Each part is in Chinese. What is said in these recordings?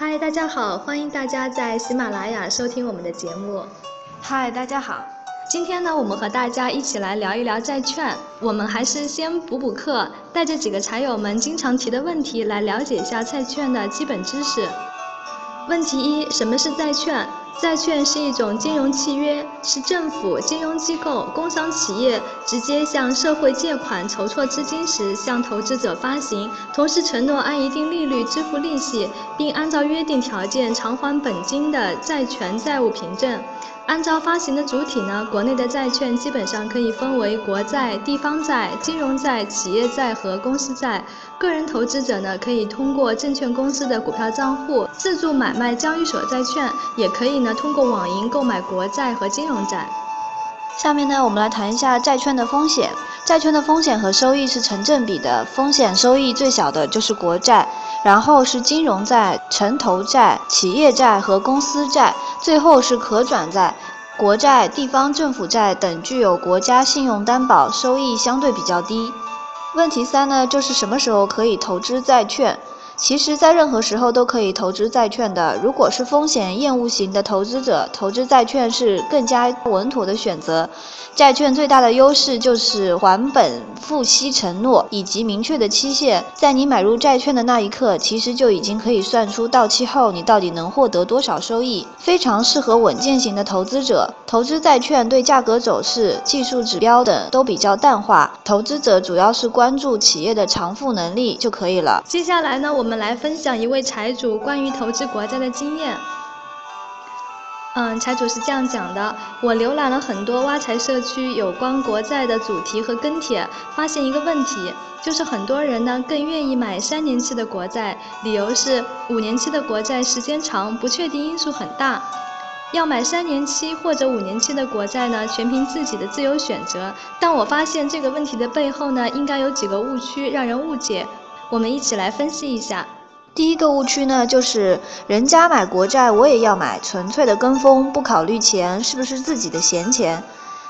嗨，大家好，欢迎大家在喜马拉雅收听我们的节目。嗨，大家好，今天呢，我们和大家一起来聊一聊债券。我们还是先补补课，带着几个茶友们经常提的问题来了解一下债券的基本知识。问题一：什么是债券？债券是一种金融契约，是政府、金融机构、工商企业直接向社会借款筹措资金时向投资者发行，同时承诺按一定利率支付利息，并按照约定条件偿还本金的债权债务凭证。按照发行的主体呢，国内的债券基本上可以分为国债、地方债、金融债、企业债和公司债。个人投资者呢，可以通过证券公司的股票账户自助买卖交易所债券，也可以呢通过网银购买国债和金融债。下面呢，我们来谈一下债券的风险。债券的风险和收益是成正比的，风险收益最小的就是国债，然后是金融债、城投债、企业债和公司债，最后是可转债。国债、地方政府债等具有国家信用担保，收益相对比较低。问题三呢，就是什么时候可以投资债券？其实，在任何时候都可以投资债券的。如果是风险厌恶型的投资者，投资债券是更加稳妥的选择。债券最大的优势就是还本付息承诺以及明确的期限。在你买入债券的那一刻，其实就已经可以算出到期后你到底能获得多少收益，非常适合稳健型的投资者。投资债券对价格走势、技术指标等都比较淡化，投资者主要是关注企业的偿付能力就可以了。接下来呢，我们。我们来分享一位财主关于投资国债的经验。嗯，财主是这样讲的：我浏览了很多挖财社区有关国债的主题和跟帖，发现一个问题，就是很多人呢更愿意买三年期的国债，理由是五年期的国债时间长，不确定因素很大。要买三年期或者五年期的国债呢，全凭自己的自由选择。但我发现这个问题的背后呢，应该有几个误区让人误解。我们一起来分析一下。第一个误区呢，就是人家买国债，我也要买，纯粹的跟风，不考虑钱是不是自己的闲钱。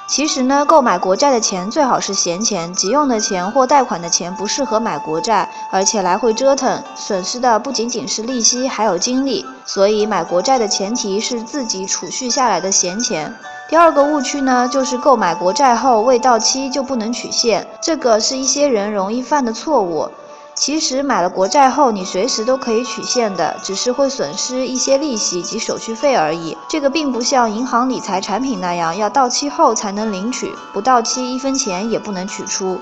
其实呢，购买国债的钱最好是闲钱，急用的钱或贷款的钱不适合买国债，而且来回折腾，损失的不仅仅是利息，还有精力。所以买国债的前提是自己储蓄下来的闲钱。第二个误区呢，就是购买国债后未到期就不能取现，这个是一些人容易犯的错误。其实买了国债后，你随时都可以取现的，只是会损失一些利息及手续费而已。这个并不像银行理财产品那样要到期后才能领取，不到期一分钱也不能取出。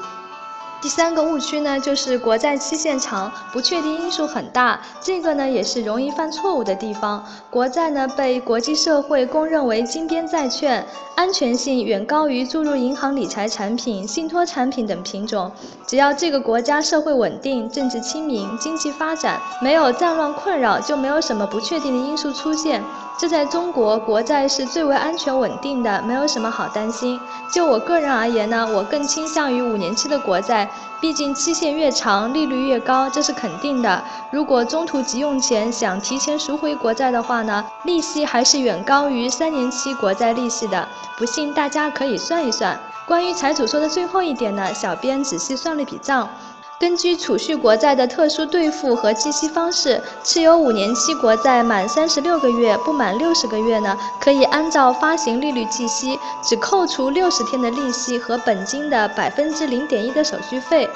第三个误区呢，就是国债期限长，不确定因素很大，这个呢也是容易犯错误的地方。国债呢被国际社会公认为金边债券，安全性远高于注入银行理财产品、信托产品等品种。只要这个国家社会稳定、政治清明、经济发展，没有战乱困扰，就没有什么不确定的因素出现。这在中国国债是最为安全稳定的，没有什么好担心。就我个人而言呢，我更倾向于五年期的国债，毕竟期限越长，利率越高，这是肯定的。如果中途急用钱，想提前赎回国债的话呢，利息还是远高于三年期国债利息的。不信大家可以算一算。关于财主说的最后一点呢，小编仔细算了笔账。根据储蓄国债的特殊兑付和计息方式，持有五年期国债满三十六个月不满六十个月呢，可以按照发行利率计息，只扣除六十天的利息和本金的百分之零点一的手续费。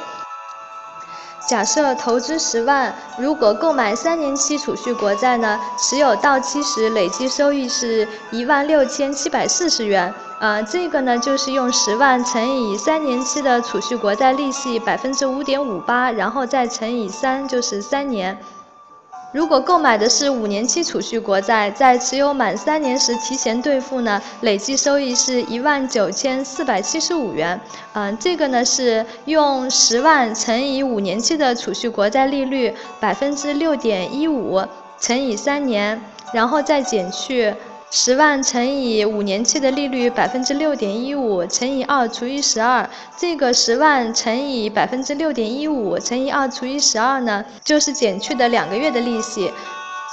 假设投资十万，如果购买三年期储蓄国债呢，持有到期时累计收益是一万六千七百四十元。呃，这个呢就是用十万乘以三年期的储蓄国债利息百分之五点五八，然后再乘以三，就是三年。如果购买的是五年期储蓄国债，在持有满三年时提前兑付呢，累计收益是一万九千四百七十五元。嗯，这个呢是用十万乘以五年期的储蓄国债利率百分之六点一五乘以三年，然后再减去。十万乘以五年期的利率百分之六点一五乘以二除以十二，这个十万乘以百分之六点一五乘以二除以十二呢，就是减去的两个月的利息，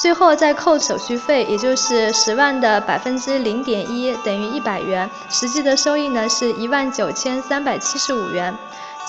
最后再扣手续费，也就是十万的百分之零点一等于一百元，实际的收益呢是一万九千三百七十五元。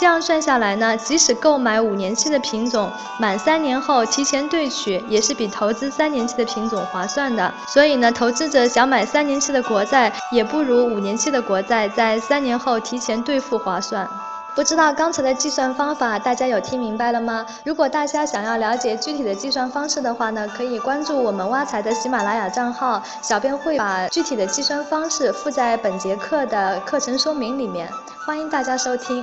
这样算下来呢，即使购买五年期的品种，满三年后提前兑取，也是比投资三年期的品种划算的。所以呢，投资者想买三年期的国债，也不如五年期的国债在三年后提前兑付划算。不知道刚才的计算方法大家有听明白了吗？如果大家想要了解具体的计算方式的话呢，可以关注我们挖财的喜马拉雅账号，小编会把具体的计算方式附在本节课的课程说明里面，欢迎大家收听。